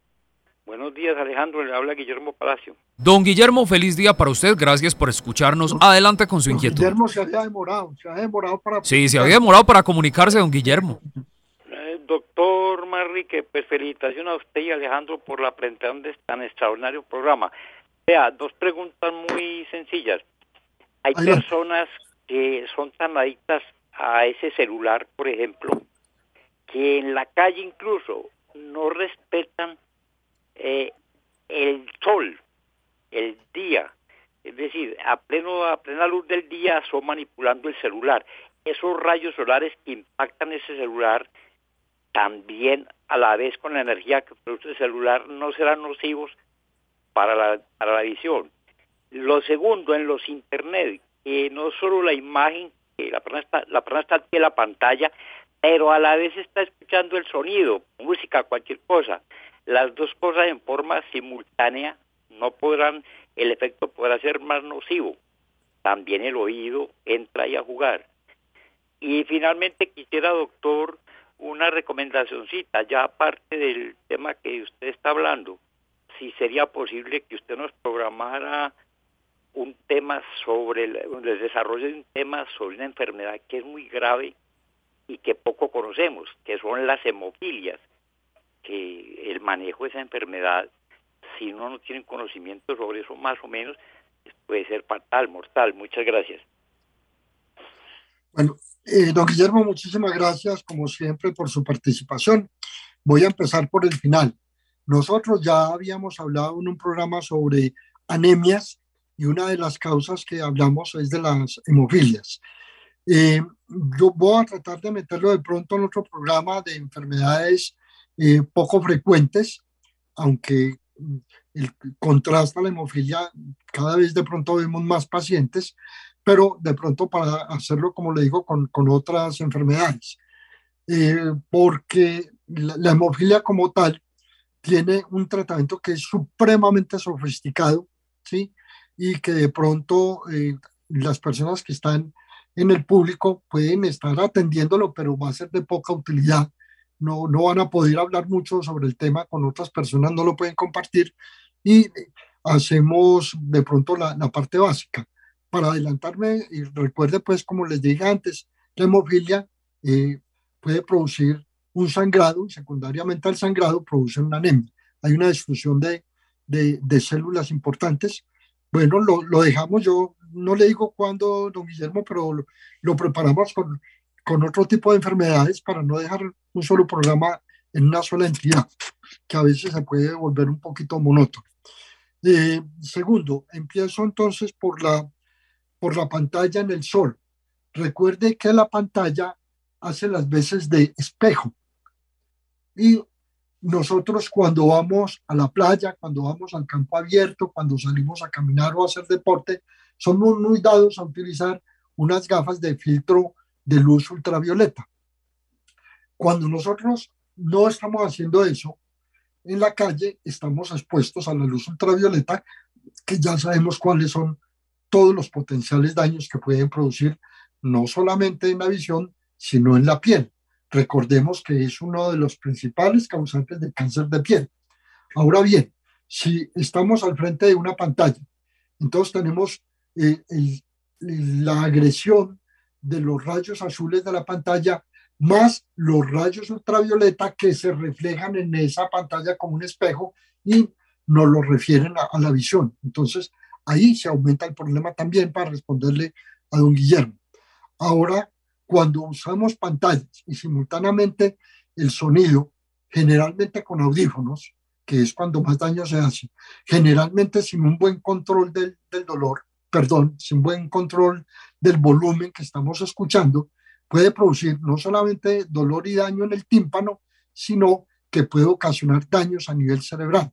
Buenos días, Alejandro. Le habla Guillermo Palacio. Don Guillermo, feliz día para usted. Gracias por escucharnos. Adelante con su inquietud. Guillermo se había demorado. Se había demorado para. Sí, se había demorado para comunicarse, don Guillermo. Eh, doctor Marrique, pues felicitaciones a usted y Alejandro por la presentación de tan extraordinario programa. Vea, dos preguntas muy sencillas. Hay personas que son tan adictas a ese celular, por ejemplo, que en la calle incluso no respetan eh, el sol, el día, Es decir, a, pleno, a plena luz del día son manipulando el celular. Esos rayos solares impactan ese celular también a la vez con la energía que produce el celular no serán nocivos para la, para la visión. Lo segundo, en los internet, que no solo la imagen, que la persona está, la persona está la pantalla, pero a la vez está escuchando el sonido, música, cualquier cosa. Las dos cosas en forma simultánea no podrán, el efecto podrá ser más nocivo. También el oído entra ahí a jugar. Y finalmente quisiera, doctor, una recomendacióncita, ya aparte del tema que usted está hablando, si sería posible que usted nos programara un tema sobre el, el, desarrollo de un tema sobre una enfermedad que es muy grave y que poco conocemos, que son las hemofilias, que el manejo de esa enfermedad, si uno no tiene conocimiento sobre eso más o menos, puede ser fatal, mortal. Muchas gracias. Bueno, eh, don Guillermo, muchísimas gracias, como siempre, por su participación. Voy a empezar por el final. Nosotros ya habíamos hablado en un programa sobre anemias y una de las causas que hablamos es de las hemofilias. Eh, yo voy a tratar de meterlo de pronto en otro programa de enfermedades eh, poco frecuentes, aunque el contraste a la hemofilia, cada vez de pronto vemos más pacientes, pero de pronto para hacerlo, como le digo, con, con otras enfermedades. Eh, porque la, hemofilia como tal tiene un tratamiento que es supremamente sofisticado, ¿sí? Y que de pronto eh, las personas que están en el público pueden estar atendiéndolo, pero va a ser de poca utilidad. No, no van a poder hablar mucho sobre el tema con otras personas, no lo pueden compartir y hacemos de pronto la, parte básica para adelantarme, y recuerde pues como les dije antes, la hemofilia eh, puede producir un sangrado secundariamente al sangrado produce una anemia. Hay una destrucción de, de, células importantes. Bueno, lo, lo, dejamos, yo no le digo cuándo, don Guillermo, pero lo, preparamos con, con otro tipo de enfermedades para no dejar un solo programa en una sola entidad, que a veces se puede volver un poquito monótono. Eh, segundo, empiezo entonces por la por la pantalla en el sol. Recuerde que la pantalla hace las veces de espejo. Y nosotros cuando vamos a la playa, cuando vamos al campo abierto, cuando salimos a caminar o a hacer deporte, somos muy dados a utilizar unas gafas de filtro de luz ultravioleta. Cuando nosotros no estamos haciendo eso, en la calle estamos expuestos a la luz ultravioleta, que ya sabemos cuáles son todos los potenciales daños que pueden producir no solamente en la visión, sino en la piel. Recordemos que es uno de los principales causantes de cáncer de piel. Ahora bien, si estamos al frente de una pantalla, entonces tenemos eh, la agresión de los rayos azules de la pantalla más los rayos ultravioleta que se reflejan en esa pantalla como un espejo y nos lo refieren a la visión. Entonces, ahí se aumenta el problema también para responderle a don Guillermo. Ahora, cuando usamos pantallas y simultáneamente el sonido, generalmente con audífonos, que es cuando más daño se hace, generalmente sin un buen control del, del dolor, perdón, sin buen control del volumen que estamos escuchando, puede producir no solamente dolor y daño en el tímpano, sino que puede ocasionar daños a nivel cerebral.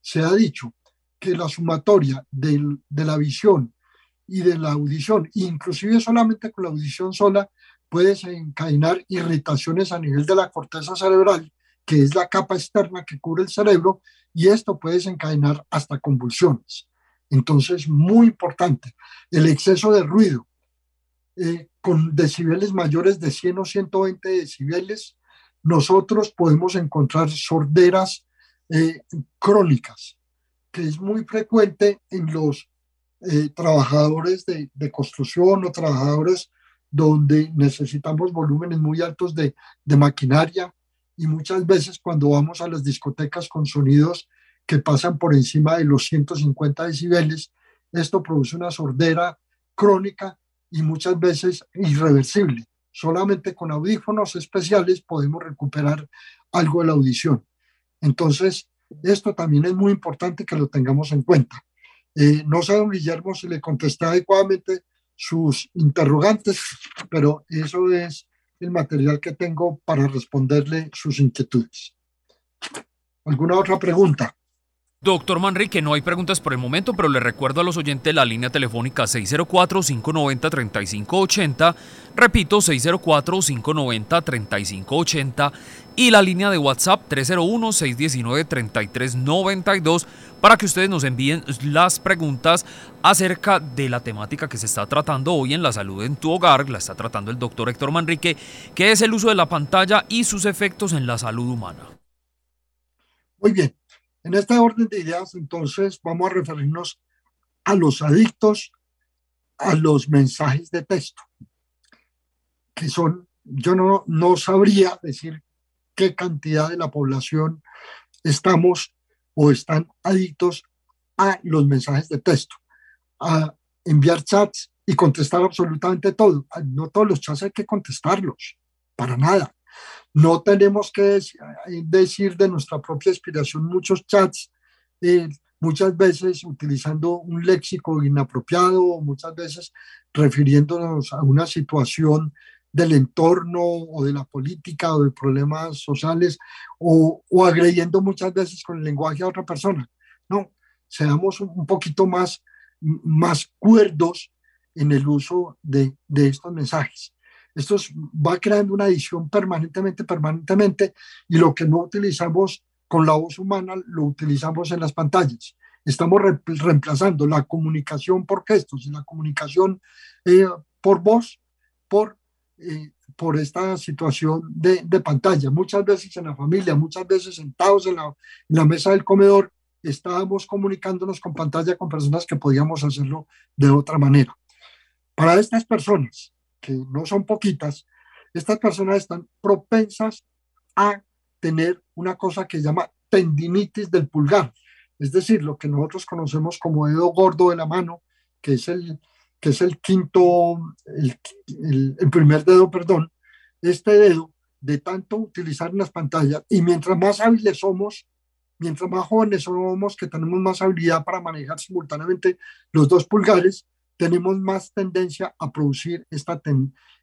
Se ha dicho que la sumatoria de la visión y de la audición, inclusive solamente con la audición sola, puede desencadenar irritaciones a nivel de la corteza cerebral, que es la capa externa que cubre el cerebro, y esto puede desencadenar hasta convulsiones. Entonces, muy importante, el exceso de ruido, eh, con decibeles mayores de 100 o 120 decibeles, nosotros podemos encontrar sorderas eh, crónicas, que es muy frecuente en los eh, trabajadores de, de, construcción o trabajadores donde necesitamos volúmenes muy altos de, de maquinaria. Y muchas veces cuando vamos a las discotecas con sonidos que pasan por encima de los 150 decibeles, esto produce una sordera crónica y muchas veces irreversible. Solamente con audífonos especiales podemos recuperar algo de la audición. Entonces, esto también es muy importante que lo tengamos en cuenta. Eh, no sé, don Guillermo, si le contesté adecuadamente sus interrogantes, pero eso es el material que tengo para responderle sus inquietudes. ¿Alguna otra pregunta? Doctor Manrique, no hay preguntas por el momento, pero le recuerdo a los oyentes la línea telefónica 604-590-3580, repito, 604-590-3580 y la línea de WhatsApp 301-619-3392 para que ustedes nos envíen las preguntas acerca de la temática que se está tratando hoy en la salud en tu hogar, la está tratando el doctor Héctor Manrique, que es el uso de la pantalla y sus efectos en la salud humana. Muy bien. En este orden de ideas, entonces, vamos a referirnos a los adictos a los mensajes de texto, que son, yo no, no sabría decir qué cantidad de la población estamos o están adictos a los mensajes de texto, a enviar chats y contestar absolutamente todo. No todos los chats hay que contestarlos, para nada. No tenemos que eh, decir de nuestra propia inspiración muchos chats, eh, muchas veces utilizando un léxico inapropiado, muchas veces refiriéndonos a una situación del entorno o de la política o de problemas sociales o, o agrediendo muchas veces con el lenguaje a otra persona. No, seamos un poquito más, más cuerdos en el uso de, de estos mensajes. Esto va creando una edición permanentemente, permanentemente, y lo que no utilizamos con la voz humana lo utilizamos en las pantallas. Estamos reemplazando la comunicación por gestos y la comunicación eh, por voz por, eh, por esta situación de, de, pantalla. Muchas veces en la familia, muchas veces sentados en la, en la mesa del comedor, estábamos comunicándonos con pantalla con personas que podíamos hacerlo de otra manera. Para estas personas que no son poquitas, estas personas están propensas a tener una cosa que se llama tendinitis del pulgar, es decir, lo que nosotros conocemos como dedo gordo de la mano, que es el, que es el quinto, el, el, primer dedo, perdón, este dedo de tanto utilizar las pantallas y mientras más hábiles somos, mientras más jóvenes somos, que tenemos más habilidad para manejar simultáneamente los dos pulgares, tenemos más tendencia a producir esta,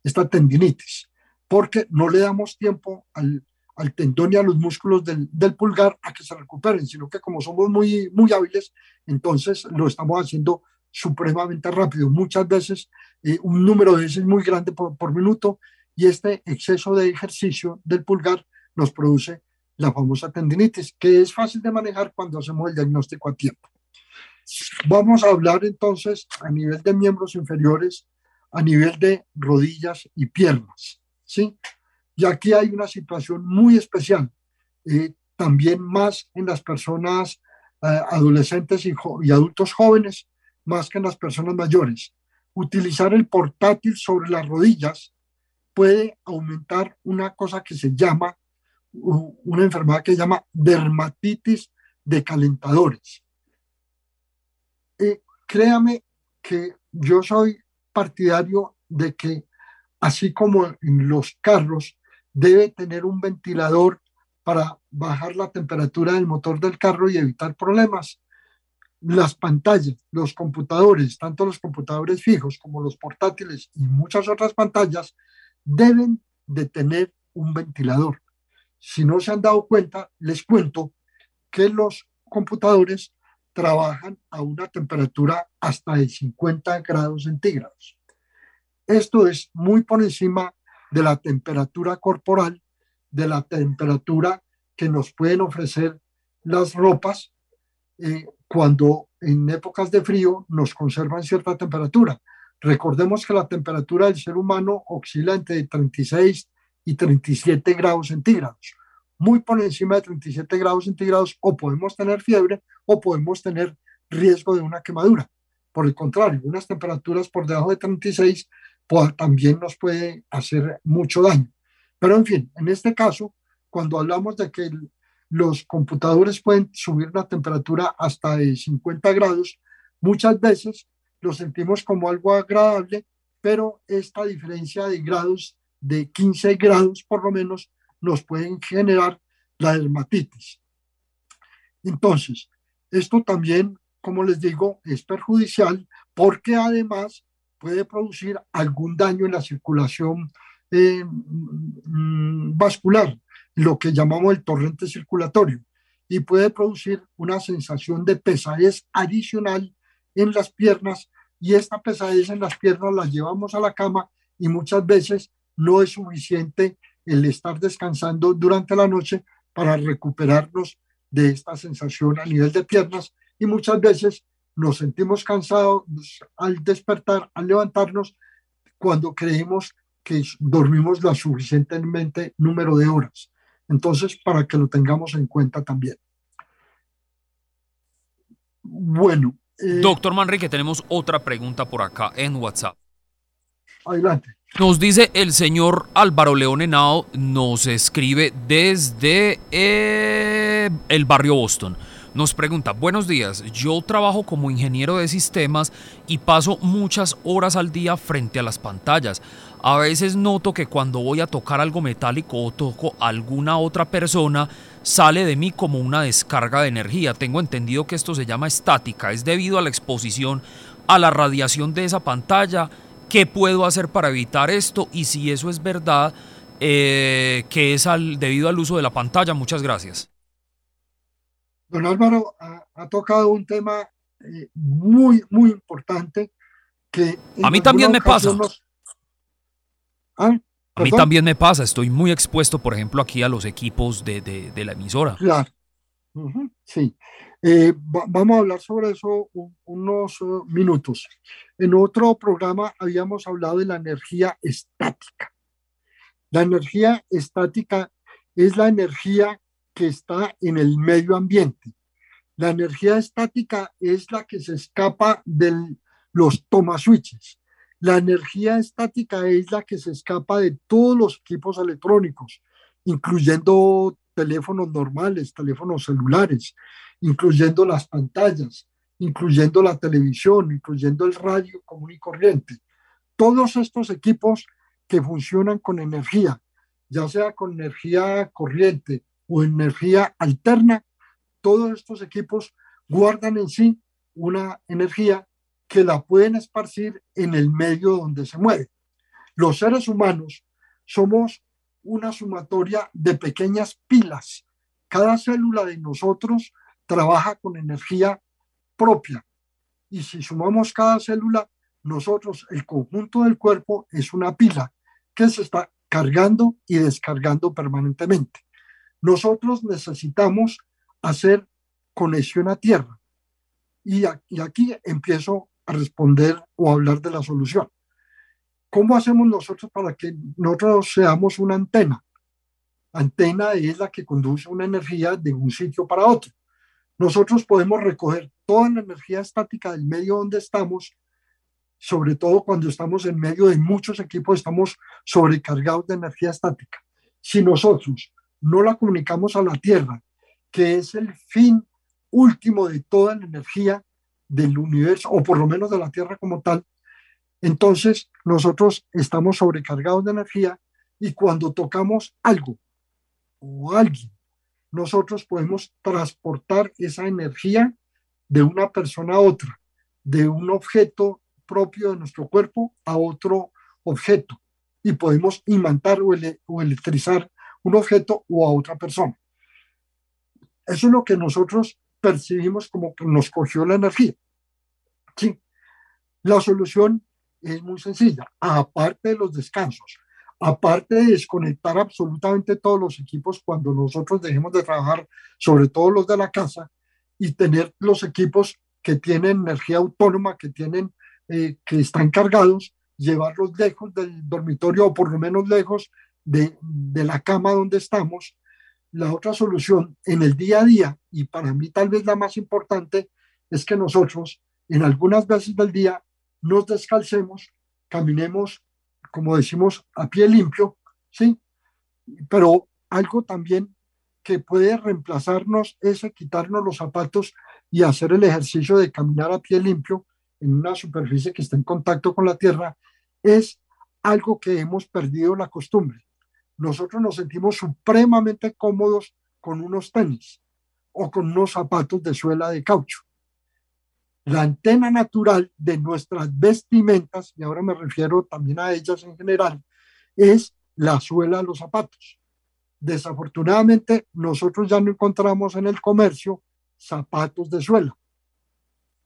esta tendinitis, porque no le damos tiempo al, al tendón y a los músculos del, del, pulgar a que se recuperen, sino que como somos muy, muy hábiles, entonces lo estamos haciendo supremamente rápido, muchas veces eh, un número de veces muy grande por, por minuto, y este exceso de ejercicio del pulgar nos produce la famosa tendinitis, que es fácil de manejar cuando hacemos el diagnóstico a tiempo. Vamos a hablar entonces a nivel de miembros inferiores, a nivel de rodillas y piernas, ¿sí? Y aquí hay una situación muy especial, eh, también más en las personas eh, adolescentes y, y adultos jóvenes, más que en las personas mayores. Utilizar el portátil sobre las rodillas puede aumentar una cosa que se llama, una enfermedad que se llama dermatitis de calentadores créame que yo soy partidario de que así como en los carros debe tener un ventilador para bajar la temperatura del motor del carro y evitar problemas. Las pantallas, los computadores, tanto los computadores fijos como los portátiles y muchas otras pantallas, deben de tener un ventilador. Si no se han dado cuenta, les cuento que los computadores trabajan a una temperatura hasta de 50 grados centígrados. Esto es muy por encima de la temperatura corporal, de la temperatura que nos pueden ofrecer las ropas eh, cuando en épocas de frío nos conservan cierta temperatura. Recordemos que la temperatura del ser humano oscila entre 36 y 37 grados centígrados muy por encima de 37 grados centígrados o podemos tener fiebre o podemos tener riesgo de una quemadura. Por el contrario, unas temperaturas por debajo de 36 pues, también nos puede hacer mucho daño. Pero en fin, en este caso, cuando hablamos de que los computadores pueden subir la temperatura hasta de 50 grados, muchas veces lo sentimos como algo agradable, pero esta diferencia de grados, de 15 grados por lo menos, nos pueden generar la dermatitis. Entonces, esto también como les digo, es perjudicial porque además puede producir algún daño en la circulación eh, mm, vascular, lo que llamamos el torrente circulatorio, y puede producir una sensación de pesadez adicional en las piernas y esta pesadez en las piernas la llevamos a la cama y muchas veces no es suficiente el estar descansando durante la noche para recuperarnos de esta sensación a nivel de piernas y muchas veces nos sentimos cansados al despertar, al levantarnos, cuando creemos que dormimos lo suficientemente número de horas. Entonces, para que lo tengamos en cuenta también. Bueno. Eh, Doctor Manrique, tenemos otra pregunta por acá en WhatsApp. Adelante. Nos dice el señor Álvaro León Henao, nos escribe desde eh, el barrio Boston. Nos pregunta, buenos días, yo trabajo como ingeniero de sistemas y paso muchas horas al día frente a las pantallas. A veces noto que cuando voy a tocar algo metálico o toco a alguna otra persona, sale de mí como una descarga de energía. Tengo entendido que esto se llama estática, es debido a la exposición a la radiación de esa pantalla. ¿Qué puedo hacer para evitar esto? Y si eso es verdad, eh, que es al, debido al uso de la pantalla. Muchas gracias. Don Álvaro ha, tocado un tema eh, muy, muy importante que... A mí también me pasa. ¿Ah? A mí también me pasa, estoy muy expuesto, por ejemplo, aquí a los equipos de, la emisora. Claro, sí. Eh, vamos a hablar sobre eso unos uh, minutos. En otro programa habíamos hablado de la energía estática. La energía estática es la energía que está en el medio ambiente. La energía estática es la que se escapa de los switches. La energía estática es la que se escapa de todos los equipos electrónicos, incluyendo teléfonos normales, teléfonos celulares, incluyendo las pantallas, incluyendo la televisión, incluyendo el radio común y corriente. Todos estos equipos que funcionan con energía, ya sea con energía corriente o energía alterna, todos estos equipos guardan en sí una energía que la pueden esparcir en el medio donde se mueve. Los seres humanos somos una sumatoria de pequeñas pilas. Cada célula de nosotros trabaja con energía propia. Y si sumamos cada célula, nosotros, el conjunto del cuerpo es una pila que se está cargando y descargando permanentemente. Nosotros necesitamos hacer conexión a tierra. Y, aquí empiezo a responder o a hablar de la solución. ¿Cómo hacemos nosotros para que nosotros seamos una antena? Antena es la que conduce una energía de un sitio para otro. Nosotros podemos recoger toda la energía estática del medio donde estamos, sobre todo cuando estamos en medio de muchos equipos, estamos sobrecargados de energía estática. Si nosotros no la comunicamos a la Tierra, que es el fin último de toda la energía del universo, o por lo menos de la Tierra como tal, entonces nosotros estamos sobrecargados de energía y cuando tocamos algo o alguien, nosotros podemos transportar esa energía de una persona a otra, de un objeto propio de nuestro cuerpo a otro objeto y podemos imantar o, o electrizar un objeto o a otra persona. Eso es lo que nosotros percibimos como que nos cogió la energía. Sí. La solución es muy sencilla, aparte de los descansos, aparte de desconectar absolutamente todos los equipos cuando nosotros dejemos de trabajar, sobre todo los de la casa, y tener los equipos que tienen energía autónoma, que tienen, eh, que están cargados, llevarlos lejos del dormitorio o por lo menos lejos de, de la cama donde estamos. La otra solución en el día a día, y para mí tal vez la más importante, es que nosotros en algunas veces del día nos descalcemos, caminemos, como decimos, a pie limpio, ¿sí? Pero algo también que puede reemplazarnos es quitarnos los zapatos y hacer el ejercicio de caminar a pie limpio en una superficie que está en contacto con la tierra, es algo que hemos perdido la costumbre nosotros nos sentimos supremamente cómodos con unos tenis o con unos zapatos de suela de caucho. La antena natural de nuestras vestimentas, y ahora me refiero también a ellas en general, es la suela de los zapatos. Desafortunadamente, nosotros ya no encontramos en el comercio zapatos de suela.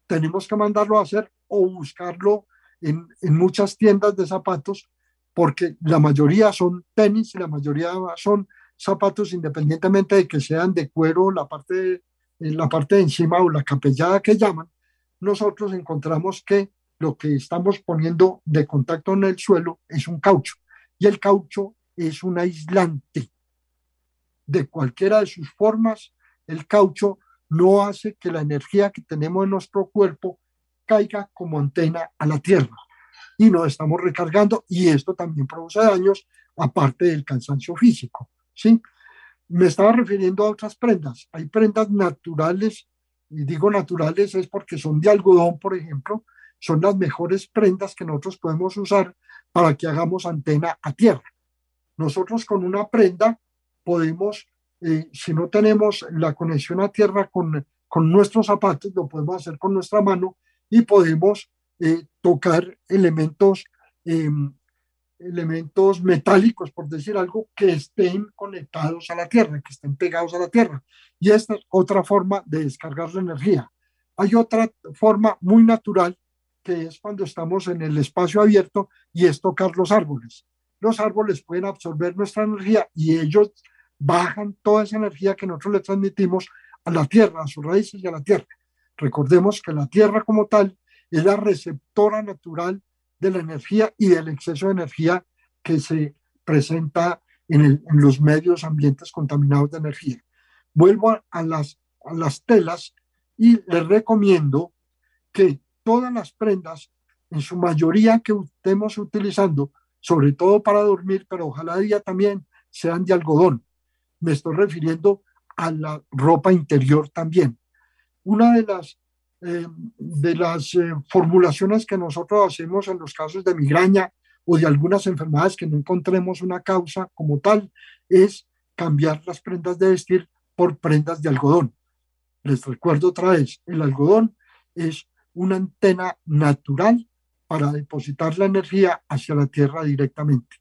Tenemos que mandarlo a hacer o buscarlo en, en muchas tiendas de zapatos porque la mayoría son tenis y la mayoría son zapatos independientemente de que sean de cuero, la parte, la parte de encima o la capellada que llaman, nosotros encontramos que lo que estamos poniendo de contacto en el suelo es un caucho y el caucho es un aislante. De cualquiera de sus formas, el caucho no hace que la energía que tenemos en nuestro cuerpo caiga como antena a la tierra y nos estamos recargando y esto también produce daños aparte del cansancio físico. ¿sí? Me estaba refiriendo a otras prendas. Hay prendas naturales, y digo naturales es porque son de algodón, por ejemplo, son las mejores prendas que nosotros podemos usar para que hagamos antena a tierra. Nosotros con una prenda podemos, eh, si no tenemos la conexión a tierra con, con nuestros zapatos, lo podemos hacer con nuestra mano y podemos eh, tocar elementos em, elementos metálicos, por decir algo, que estén conectados a la Tierra, que estén pegados a la Tierra. Y esta es otra forma de descargar la energía. Hay otra forma muy natural, que es cuando estamos en el espacio abierto y es tocar los árboles. Los árboles pueden absorber nuestra energía y ellos bajan toda esa energía que nosotros le transmitimos a la Tierra, a sus raíces y a la Tierra. Recordemos que la Tierra como tal es la receptora natural de la energía y del exceso de energía que se presenta en, los medios ambientes contaminados de energía. Vuelvo a, las, a las telas y les recomiendo que todas las prendas, en su mayoría que estemos utilizando, sobre todo para dormir, pero ojalá día también sean de algodón. Me estoy refiriendo a la ropa interior también. Una de las eh, de las eh, formulaciones que nosotros hacemos en los casos de migraña o de algunas enfermedades que no encontremos una causa como tal, es cambiar las prendas de vestir por prendas de algodón. Les recuerdo otra vez, el algodón es una antena natural para depositar la energía hacia la tierra directamente.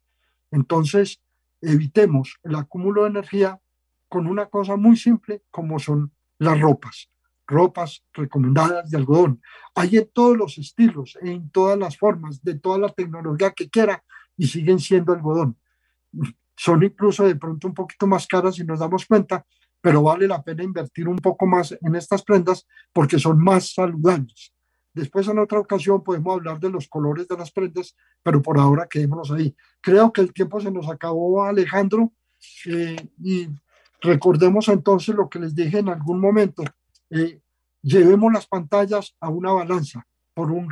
Entonces, evitemos el acúmulo de energía con una cosa muy simple como son las ropas ropas recomendadas de algodón. Hay en todos los estilos, en todas las formas, de toda la tecnología que quiera y siguen siendo algodón. Son incluso de pronto un poquito más caras si nos damos cuenta, pero vale la pena invertir un poco más en estas prendas porque son más saludables. Después en otra ocasión podemos hablar de los colores de las prendas, pero por ahora quedémonos ahí. Creo que el tiempo se nos acabó, Alejandro, eh, y recordemos entonces lo que les dije en algún momento eh, llevemos las pantallas a una balanza. Por un,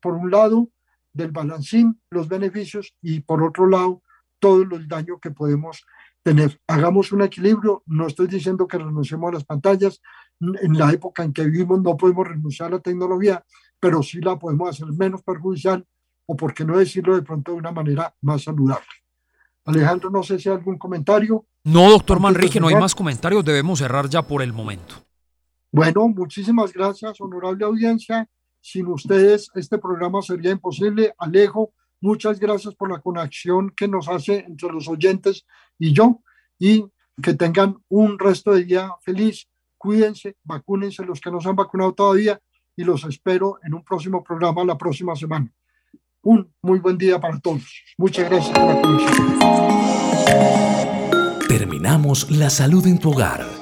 por un lado, del balancín, los beneficios y por otro lado, todo el daño que podemos tener. Hagamos un equilibrio. No estoy diciendo que renunciemos a las pantallas. En la época en que vivimos no podemos renunciar a la tecnología, pero sí la podemos hacer menos perjudicial o, por qué no decirlo de pronto, de una manera más saludable. Alejandro, no sé si hay algún comentario. No, doctor Manrique, no hay más comentarios. Debemos cerrar ya por el momento. Bueno, muchísimas gracias, honorable audiencia. Sin ustedes este programa sería imposible. Alejo, muchas gracias por la conexión que nos hace entre los oyentes y yo y que tengan un resto de día feliz. Cuídense, vacúnense los que no se han vacunado todavía y los espero en un próximo programa la próxima semana. Un muy buen día para todos. Muchas gracias por la conexión. Terminamos la salud en tu hogar